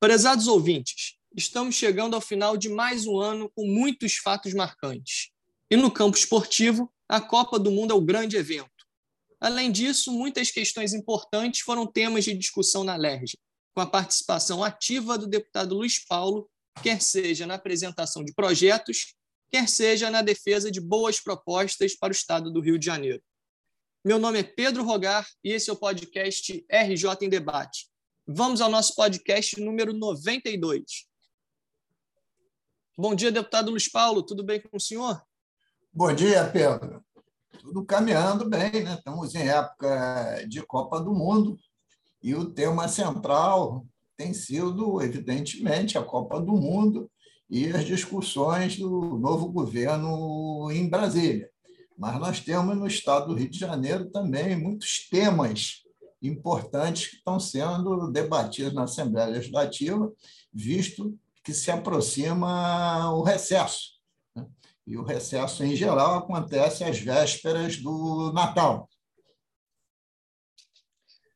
Prezados ouvintes, estamos chegando ao final de mais um ano com muitos fatos marcantes. E no campo esportivo, a Copa do Mundo é o grande evento. Além disso, muitas questões importantes foram temas de discussão na LERJ, com a participação ativa do deputado Luiz Paulo, quer seja na apresentação de projetos, quer seja na defesa de boas propostas para o Estado do Rio de Janeiro. Meu nome é Pedro Rogar e esse é o podcast RJ em Debate. Vamos ao nosso podcast número 92. Bom dia, deputado Luiz Paulo, tudo bem com o senhor? Bom dia, Pedro. Tudo caminhando bem, né? Estamos em época de Copa do Mundo e o tema central tem sido, evidentemente, a Copa do Mundo e as discussões do novo governo em Brasília. Mas nós temos no estado do Rio de Janeiro também muitos temas importantes que estão sendo debatidos na Assembleia Legislativa, visto que se aproxima o recesso. Né? E o recesso, em geral, acontece às vésperas do Natal.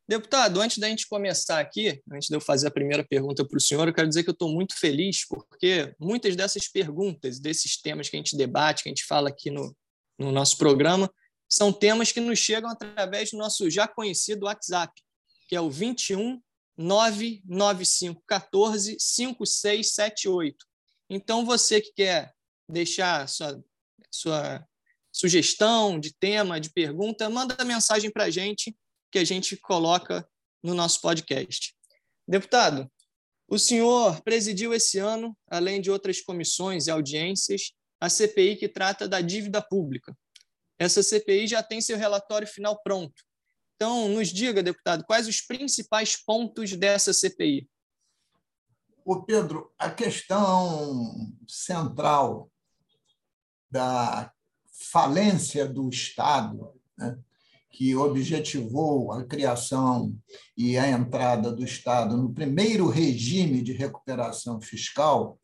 Deputado, antes da gente começar aqui, antes de eu fazer a primeira pergunta para o senhor, eu quero dizer que eu estou muito feliz, porque muitas dessas perguntas, desses temas que a gente debate, que a gente fala aqui no, no nosso programa, são temas que nos chegam através do nosso já conhecido WhatsApp, que é o 21 99514 5678. Então, você que quer deixar sua, sua sugestão de tema, de pergunta, manda mensagem para a gente que a gente coloca no nosso podcast. Deputado, o senhor presidiu esse ano, além de outras comissões e audiências, a CPI que trata da dívida pública. Essa CPI já tem seu relatório final pronto. Então, nos diga, deputado, quais os principais pontos dessa CPI? O Pedro, a questão central da falência do Estado, né, que objetivou a criação e a entrada do Estado no primeiro regime de recuperação fiscal,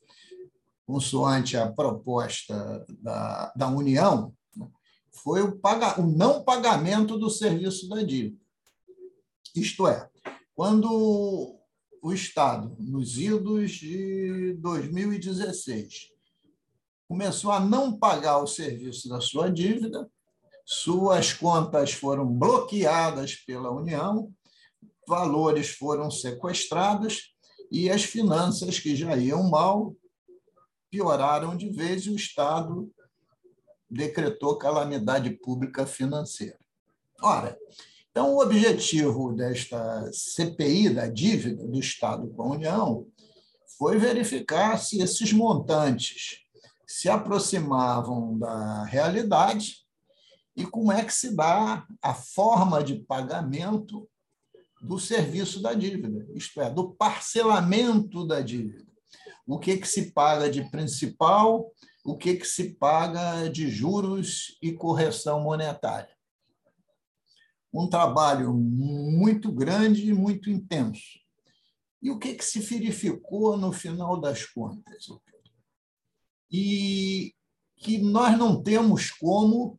consoante a proposta da, da União, foi o, paga, o não pagamento do serviço da dívida. Isto é, quando o Estado, nos idos de 2016, começou a não pagar o serviço da sua dívida, suas contas foram bloqueadas pela União, valores foram sequestrados e as finanças que já iam mal pioraram de vez e o Estado decretou calamidade pública financeira. Ora, então, o objetivo desta CPI da dívida do Estado com a União foi verificar se esses montantes se aproximavam da realidade e como é que se dá a forma de pagamento do serviço da dívida, isto é, do parcelamento da dívida o que, que se paga de principal, o que, que se paga de juros e correção monetária. Um trabalho muito grande e muito intenso. E o que, que se verificou no final das contas? E que nós não temos como,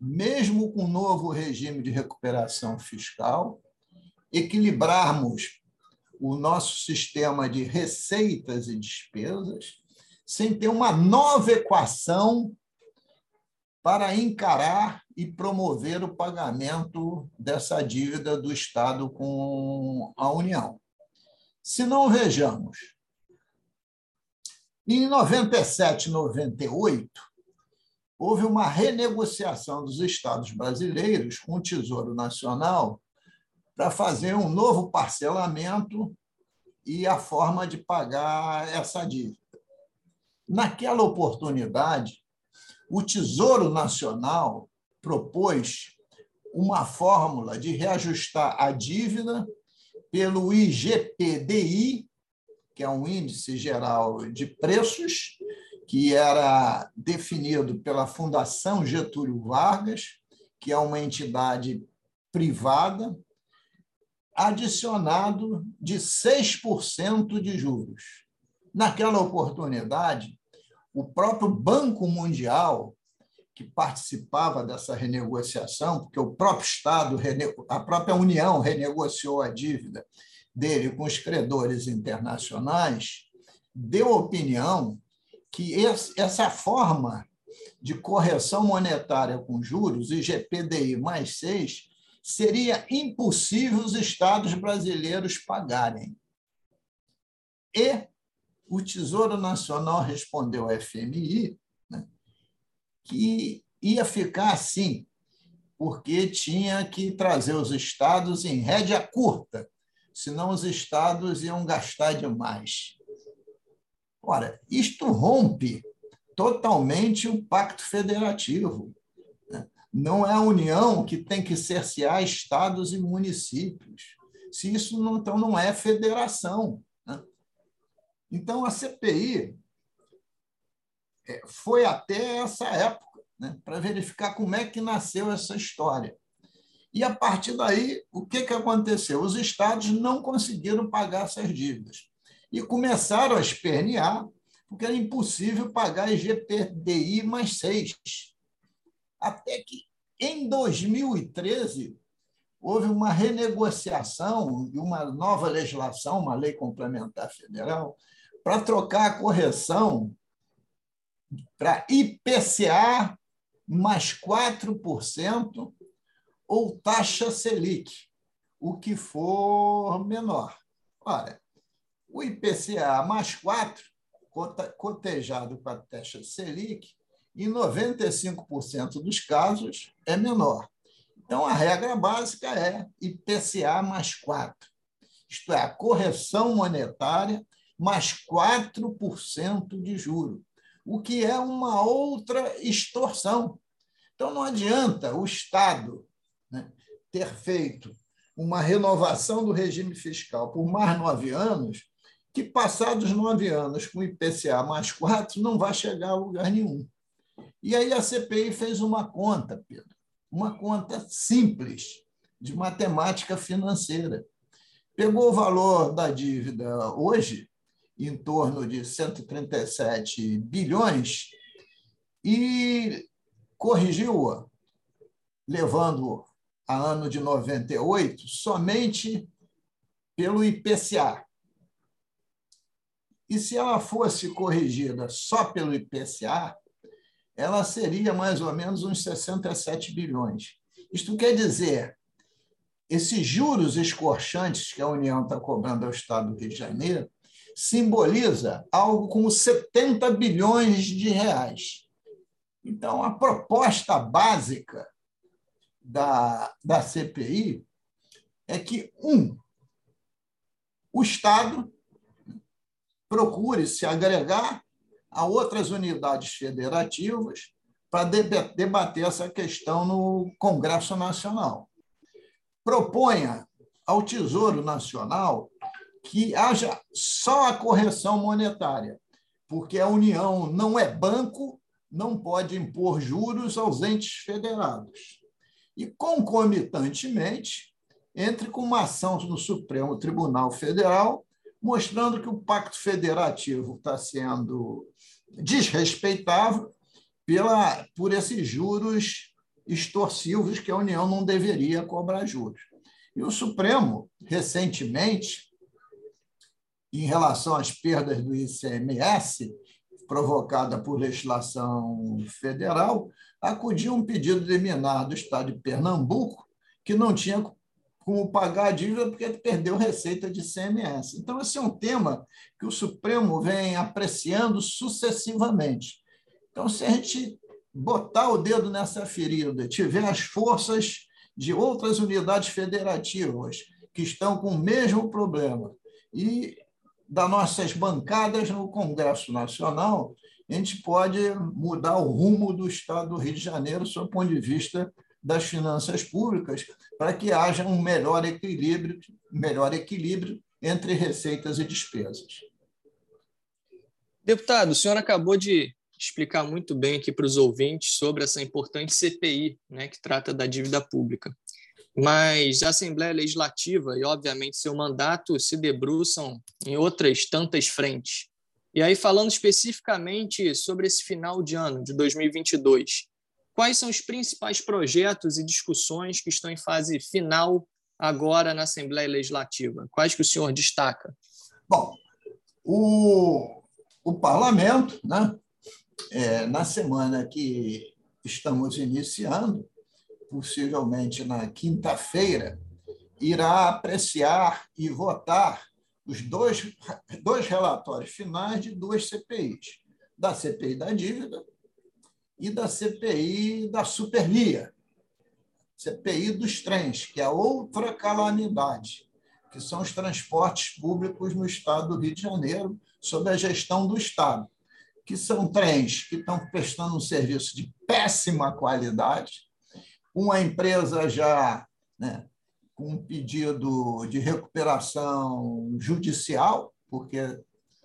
mesmo com o novo regime de recuperação fiscal, equilibrarmos o nosso sistema de receitas e despesas, sem ter uma nova equação para encarar e promover o pagamento dessa dívida do Estado com a União. Se não vejamos, em 97 98, houve uma renegociação dos estados brasileiros com o Tesouro Nacional para fazer um novo parcelamento e a forma de pagar essa dívida. Naquela oportunidade, o Tesouro Nacional propôs uma fórmula de reajustar a dívida pelo IGPDI, que é um índice geral de preços, que era definido pela Fundação Getúlio Vargas, que é uma entidade privada adicionado de 6% de juros. Naquela oportunidade, o próprio Banco Mundial, que participava dessa renegociação, porque o próprio Estado, a própria União renegociou a dívida, dele com os credores internacionais, deu opinião que essa forma de correção monetária com juros, IGPDI mais 6, seria impossível os estados brasileiros pagarem. E o Tesouro Nacional respondeu ao FMI né, que ia ficar assim, porque tinha que trazer os estados em rédea curta, senão os estados iam gastar demais. Ora, isto rompe totalmente o pacto federativo. Né? Não é a União que tem que cercear estados e municípios. Se isso não, então não é federação. Então a CPI é, foi até essa época né, para verificar como é que nasceu essa história. E, a partir daí, o que, que aconteceu? Os estados não conseguiram pagar essas dívidas e começaram a espernear, porque era impossível pagar IGPDI mais seis. Até que, em 2013, houve uma renegociação e uma nova legislação, uma lei complementar federal, para trocar a correção para IPCA mais 4% ou taxa Selic, o que for menor. Ora, o IPCA mais 4, cotejado com a taxa Selic, em 95% dos casos é menor. Então, a regra básica é IPCA mais 4, isto é, a correção monetária mais 4% de juro o que é uma outra extorsão. Então, não adianta o Estado né, ter feito uma renovação do regime fiscal por mais nove anos, que passados nove anos com IPCA mais quatro, não vai chegar a lugar nenhum. E aí a CPI fez uma conta, Pedro, uma conta simples de matemática financeira. Pegou o valor da dívida hoje em torno de 137 bilhões e corrigiu-a, levando a ano de 98 somente pelo IPCA. E se ela fosse corrigida só pelo IPCA, ela seria mais ou menos uns 67 bilhões. Isto quer dizer, esses juros escorchantes que a União está cobrando ao Estado do Rio de Janeiro simboliza algo como 70 bilhões de reais. Então, a proposta básica da, da CPI é que, um, o Estado procure se agregar a outras unidades federativas para debater essa questão no Congresso Nacional. Proponha ao Tesouro Nacional que haja só a correção monetária, porque a União não é banco, não pode impor juros aos entes federados. E, concomitantemente, entre com uma ação no Supremo Tribunal Federal, mostrando que o Pacto Federativo está sendo desrespeitável pela, por esses juros extorsivos que a União não deveria cobrar juros. E o Supremo, recentemente, em relação às perdas do ICMS, provocada por legislação federal, acudiu um pedido de liminar do Estado de Pernambuco, que não tinha como pagar a dívida porque perdeu receita de ICMS. Então, esse é um tema que o Supremo vem apreciando sucessivamente. Então, se a gente botar o dedo nessa ferida, tiver as forças de outras unidades federativas que estão com o mesmo problema e das nossas bancadas no Congresso Nacional, a gente pode mudar o rumo do Estado do Rio de Janeiro, sob o ponto de vista das finanças públicas, para que haja um melhor equilíbrio, melhor equilíbrio entre receitas e despesas. Deputado, o senhor acabou de explicar muito bem aqui para os ouvintes sobre essa importante CPI, né, que trata da dívida pública mas a Assembleia Legislativa e, obviamente, seu mandato se debruçam em outras tantas frentes. E aí, falando especificamente sobre esse final de ano de 2022, quais são os principais projetos e discussões que estão em fase final agora na Assembleia Legislativa? Quais que o senhor destaca? Bom, o, o parlamento, né, é, na semana que estamos iniciando, possivelmente na quinta-feira, irá apreciar e votar os dois, dois relatórios finais de duas CPIs, da CPI da dívida e da CPI da supervia, CPI dos trens, que é outra calamidade, que são os transportes públicos no estado do Rio de Janeiro, sob a gestão do Estado, que são trens que estão prestando um serviço de péssima qualidade, uma empresa já né, com um pedido de recuperação judicial, porque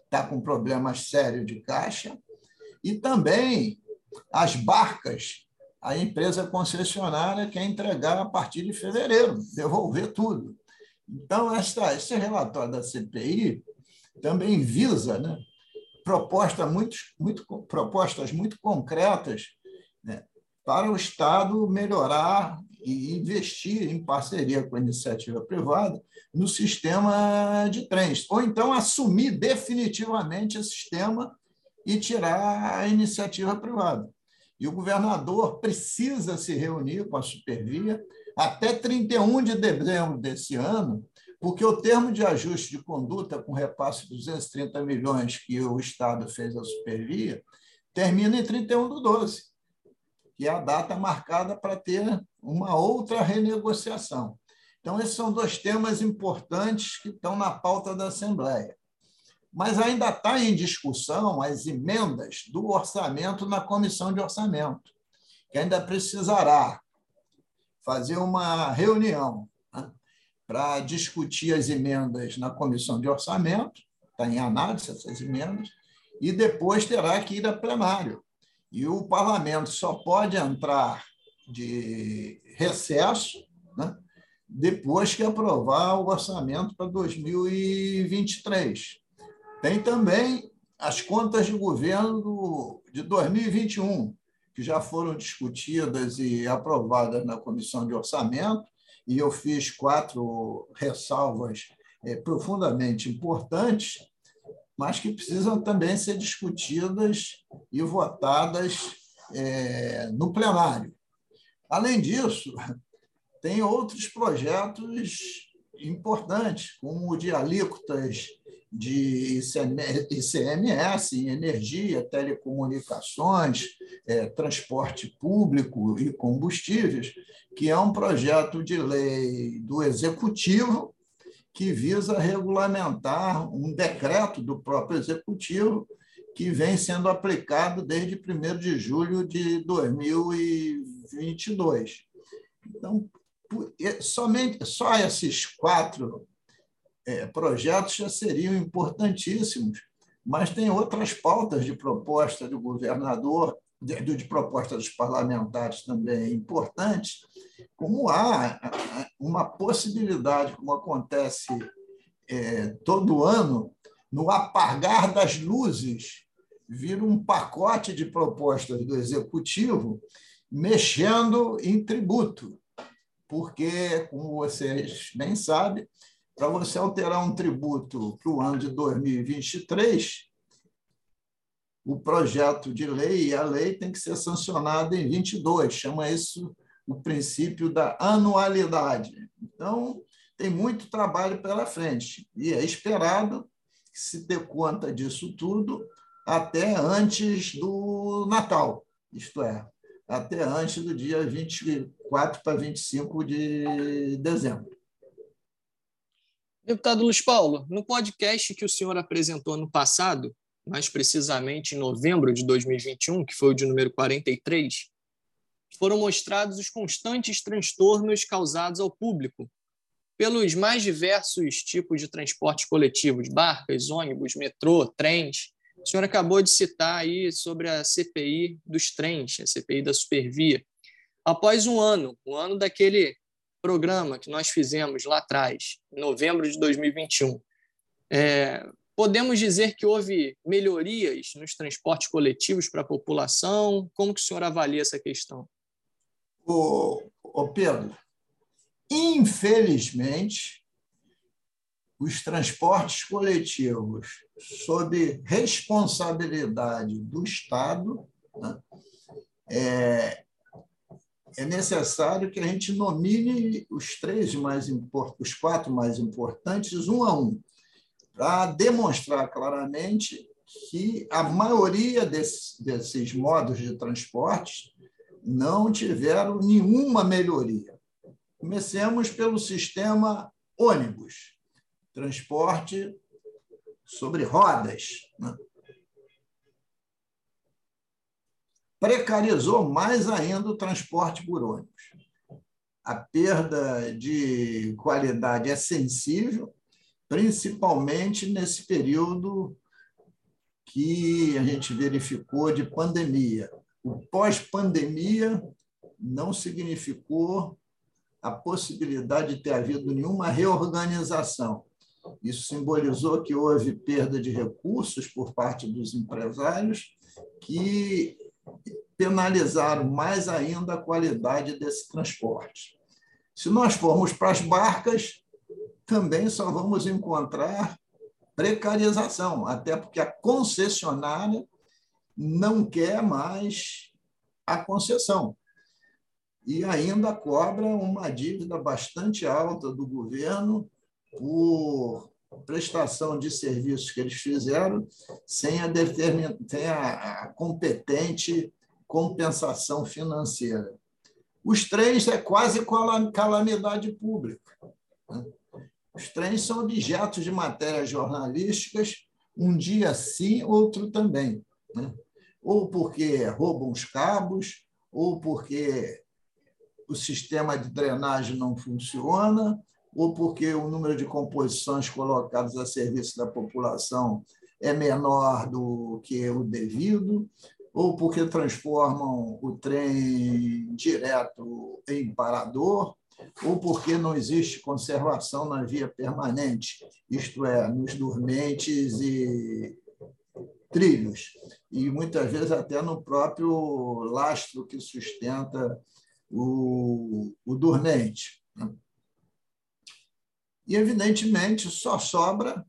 está com problemas sérios de caixa, e também as barcas, a empresa concessionária quer entregar a partir de fevereiro, devolver tudo. Então, essa, esse relatório da CPI também visa né, proposta muito, muito, propostas muito concretas para o Estado melhorar e investir em parceria com a iniciativa privada no sistema de trens, ou então assumir definitivamente o sistema e tirar a iniciativa privada. E o governador precisa se reunir com a Supervia até 31 de dezembro desse ano, porque o termo de ajuste de conduta com repasse de 230 milhões que o Estado fez à Supervia termina em 31 de 12, que é a data marcada para ter uma outra renegociação. Então, esses são dois temas importantes que estão na pauta da Assembleia mas ainda está em discussão as emendas do orçamento na comissão de orçamento, que ainda precisará fazer uma reunião né, para discutir as emendas na comissão de orçamento, está em análise essas emendas, e depois terá que ir a plenário. E o parlamento só pode entrar de recesso né, depois que aprovar o orçamento para 2023. Tem também as contas de governo de 2021, que já foram discutidas e aprovadas na Comissão de Orçamento, e eu fiz quatro ressalvas é, profundamente importantes, mas que precisam também ser discutidas e votadas é, no plenário. Além disso, tem outros projetos importantes, como o de alíquotas de ICMS em energia, telecomunicações, é, transporte público e combustíveis, que é um projeto de lei do Executivo que visa regulamentar um decreto do próprio Executivo que vem sendo aplicado desde 1 de julho de 2022. Então, somente só esses quatro é, projetos já seriam importantíssimos, mas tem outras pautas de proposta do governador, de, de proposta dos parlamentares também importantes, como há uma possibilidade, como acontece é, todo ano, no apagar das luzes, vir um pacote de propostas do Executivo mexendo em tributo, porque, como vocês bem sabem, para você alterar um tributo para o ano de 2023, o projeto de lei e a lei tem que ser sancionado em 22, chama isso o princípio da anualidade. Então, tem muito trabalho pela frente e é esperado se ter conta disso tudo até antes do Natal, isto é, até antes do dia 24 para 25 de dezembro. Deputado Luiz Paulo, no podcast que o senhor apresentou no passado, mais precisamente em novembro de 2021, que foi o de número 43, foram mostrados os constantes transtornos causados ao público pelos mais diversos tipos de transportes coletivos, barcas, ônibus, metrô, trens. O senhor acabou de citar aí sobre a CPI dos trens, a CPI da Supervia. Após um ano, o um ano daquele programa que nós fizemos lá atrás, em novembro de 2021, é, podemos dizer que houve melhorias nos transportes coletivos para a população? Como que o senhor avalia essa questão? O, Pedro, infelizmente, os transportes coletivos sob responsabilidade do Estado, né, é, é necessário que a gente nomine os três mais os quatro mais importantes um a um, para demonstrar claramente que a maioria desses, desses modos de transporte não tiveram nenhuma melhoria. Comecemos pelo sistema ônibus, transporte sobre rodas. Né? Precarizou mais ainda o transporte por ônibus. A perda de qualidade é sensível, principalmente nesse período que a gente verificou de pandemia. O pós-pandemia não significou a possibilidade de ter havido nenhuma reorganização. Isso simbolizou que houve perda de recursos por parte dos empresários que penalizaram mais ainda a qualidade desse transporte. Se nós formos para as barcas, também só vamos encontrar precarização, até porque a concessionária não quer mais a concessão. E ainda cobra uma dívida bastante alta do governo por prestação de serviços que eles fizeram sem a, determin... sem a, competente compensação financeira. Os trens é quase calamidade pública. Né? Os trens são objetos de matérias jornalísticas, um dia sim, outro também. Né? Ou porque roubam os cabos, ou porque o sistema de drenagem não funciona, ou porque o número de composições colocadas a serviço da população é menor do que o devido, ou porque transformam o trem direto em parador, ou porque não existe conservação na via permanente, isto é, nos dormentes e trilhos, e muitas vezes até no próprio lastro que sustenta o, o dormente. Né? E, evidentemente, só sobra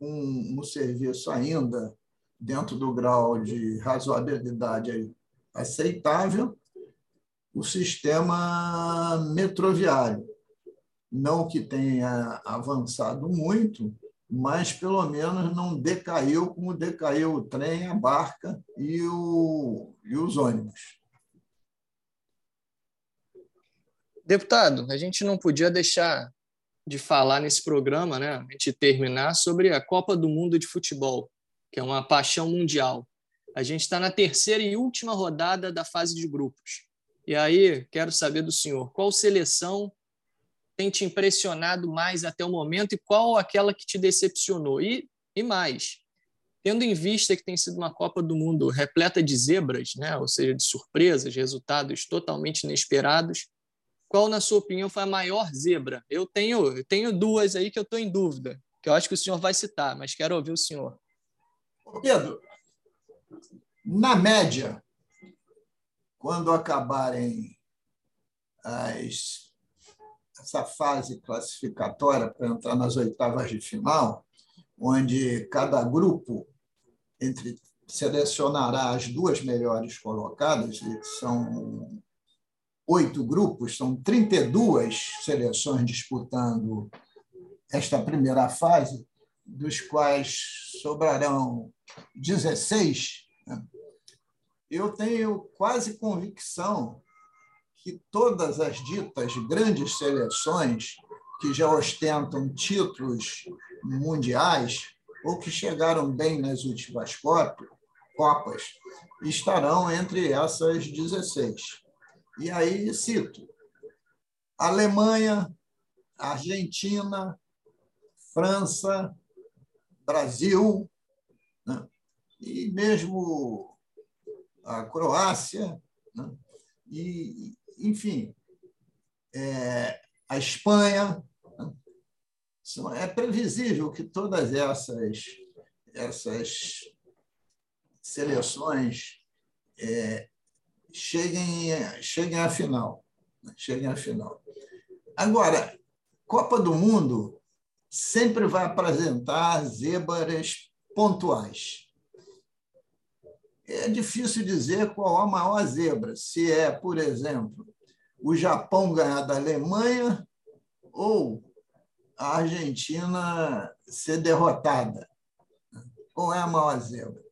um, um serviço ainda dentro do grau de razoabilidade aceitável, o sistema metroviário. Não que tenha avançado muito, mas pelo menos não decaiu como decaiu o trem, a barca e, o, e os ônibus. Deputado, a gente não podia deixar de falar nesse programa, né? A gente terminar sobre a Copa do Mundo de Futebol, que é uma paixão mundial. A gente está na terceira e última rodada da fase de grupos. E aí, quero saber do senhor, qual seleção tem te impressionado mais até o momento e qual aquela que te decepcionou? E, e mais, tendo em vista que tem sido uma Copa do Mundo repleta de zebras, né? ou seja, de surpresas, resultados totalmente inesperados, qual, na sua opinião, foi a maior zebra? Eu tenho, eu tenho duas aí que eu estou em dúvida, que eu acho que o senhor vai citar, mas quero ouvir o senhor. Pedro, na média, quando acabarem as, essa fase classificatória para entrar nas oitavas de final, onde cada grupo entre selecionará as duas melhores colocadas, são oito grupos, são 32 seleções disputando esta primeira fase, dos quais sobrarão 16 eu tenho quase convicção que todas as ditas grandes seleções que já ostentam títulos mundiais ou que chegaram bem nas últimas Copas estarão entre essas 16. E aí cito Alemanha, Argentina, França, Brasil, né? e mesmo a Croácia, né? e, enfim, é, a Espanha. Né? É previsível que todas essas, essas seleções é, cheguem, cheguem à final. Né? Cheguem à final. Agora, Copa do Mundo sempre vai apresentar zebras pontuais. É difícil dizer qual a maior zebra, se é, por exemplo, o Japão ganhar da Alemanha ou a Argentina ser derrotada. Qual é a maior zebra?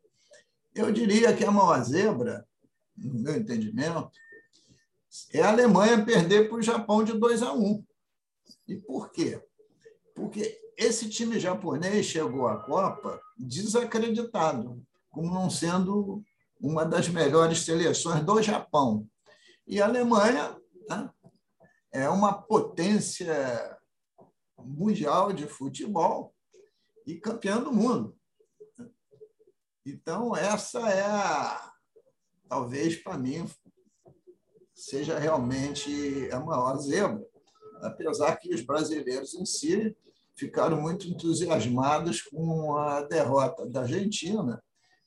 Eu diria que a maior zebra, no meu entendimento, é a Alemanha perder para o Japão de 2 a 1. E por quê? Porque esse time japonês chegou à Copa desacreditado, como não sendo uma das melhores seleções do Japão. E a Alemanha né, é uma potência mundial de futebol e campeã do mundo. Então, essa é a, talvez para mim, seja realmente a maior zebra, apesar que os brasileiros em si ficaram muito entusiasmados com a derrota da Argentina,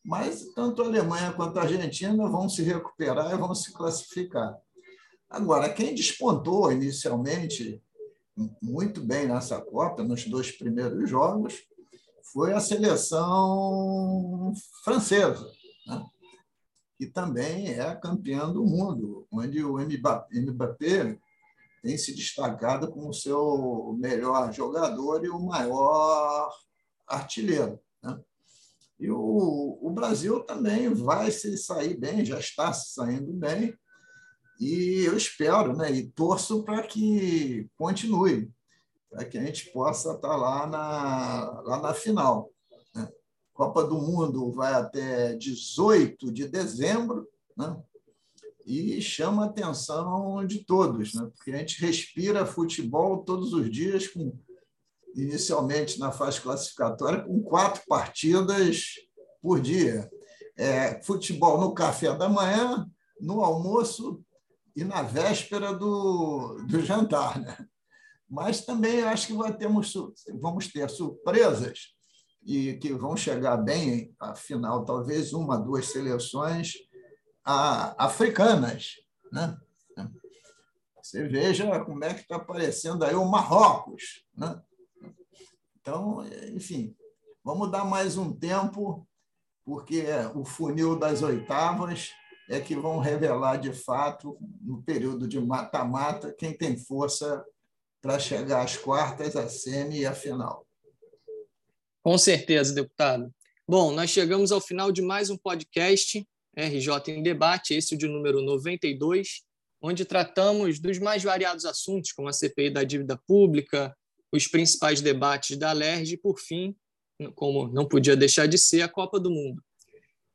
mas tanto a Alemanha quanto a Argentina vão se recuperar e vão se classificar. Agora, quem despontou inicialmente muito bem nessa Copa, nos dois primeiros jogos, foi a seleção francesa, né? que também é campeã do mundo, onde o Mbappé tem se destacado como o seu melhor jogador e o maior artilheiro. E o, o Brasil também vai se sair bem, já está se saindo bem, e eu espero né, e torço para que continue, para que a gente possa estar lá na, lá na final. Né? Copa do Mundo vai até 18 de dezembro, né? e chama a atenção de todos, né? porque a gente respira futebol todos os dias, com, inicialmente na fase classificatória, com quatro partidas por dia. É, futebol no café da manhã, no almoço e na véspera do, do jantar. Né? Mas também acho que vai termos, vamos ter surpresas e que vão chegar bem à final, talvez uma, duas seleções africanas. Né? Você veja como é que está aparecendo aí o Marrocos. Né? Então, enfim, vamos dar mais um tempo, porque o funil das oitavas é que vão revelar de fato, no período de mata-mata, quem tem força para chegar às quartas, à semi e à final. Com certeza, deputado. Bom, nós chegamos ao final de mais um podcast RJ em Debate, esse de número 92, onde tratamos dos mais variados assuntos, como a CPI da dívida pública, os principais debates da LERJ e, por fim, como não podia deixar de ser, a Copa do Mundo.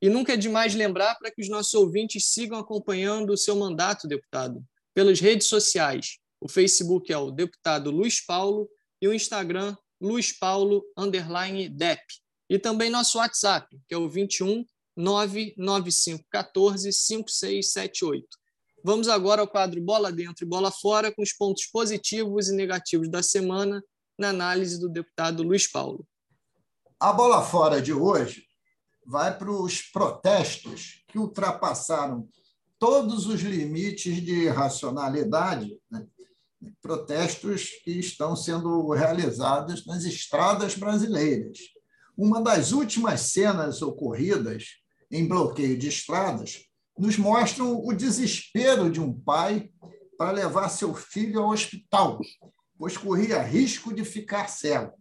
E nunca é demais lembrar para que os nossos ouvintes sigam acompanhando o seu mandato, deputado, pelas redes sociais. O Facebook é o deputado Luiz Paulo e o Instagram Luiz Paulo underline DEP. E também nosso WhatsApp, que é o 21 99514 5678. Vamos agora ao quadro Bola Dentro e Bola Fora, com os pontos positivos e negativos da semana, na análise do deputado Luiz Paulo. A bola fora de hoje vai para os protestos que ultrapassaram todos os limites de racionalidade, né? protestos que estão sendo realizados nas estradas brasileiras. Uma das últimas cenas ocorridas em bloqueio de estradas nos mostram o desespero de um pai para levar seu filho ao hospital, pois corria risco de ficar cego.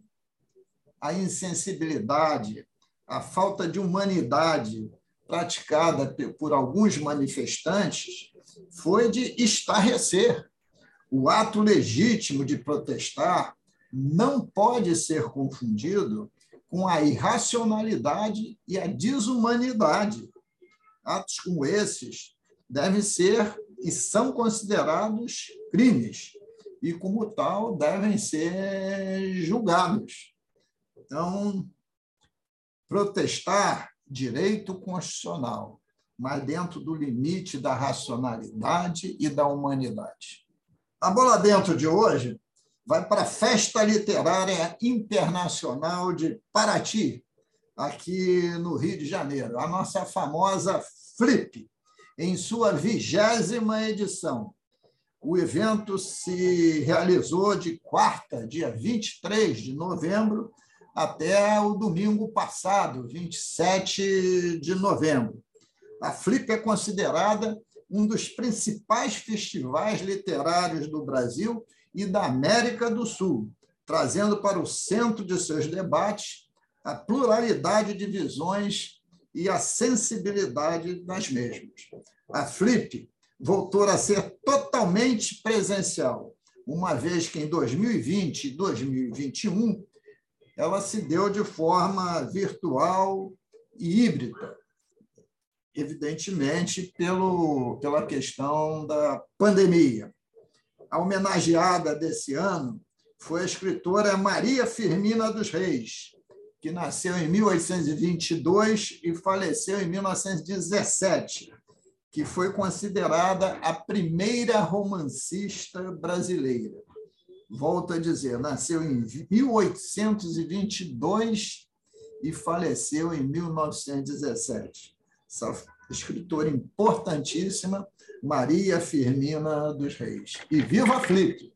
A insensibilidade, a falta de humanidade praticada por alguns manifestantes foi de estarrecer. O ato legítimo de protestar não pode ser confundido com a irracionalidade e a desumanidade. Atos como esses devem ser e são considerados crimes, e, como tal, devem ser julgados. Então, protestar direito constitucional, mas dentro do limite da racionalidade e da humanidade. A bola dentro de hoje vai para a Festa Literária Internacional de Paraty, aqui no Rio de Janeiro, a nossa famosa Flip, em sua vigésima edição. O evento se realizou de quarta, dia 23 de novembro, até o domingo passado, 27 de novembro. A Flip é considerada um dos principais festivais literários do Brasil e da América do Sul, trazendo para o centro de seus debates a pluralidade de visões e a sensibilidade das mesmas. A Flip voltou a ser totalmente presencial, uma vez que em 2020 e 2021 ela se deu de forma virtual e híbrida, evidentemente pelo, pela questão da pandemia. A homenageada desse ano foi a escritora Maria Firmina dos Reis, que nasceu em 1822 e faleceu em 1917, que foi considerada a primeira romancista brasileira. Volto a dizer, nasceu em 1822 e faleceu em 1917. Essa escritora importantíssima, Maria Firmina dos Reis. E viva Flip!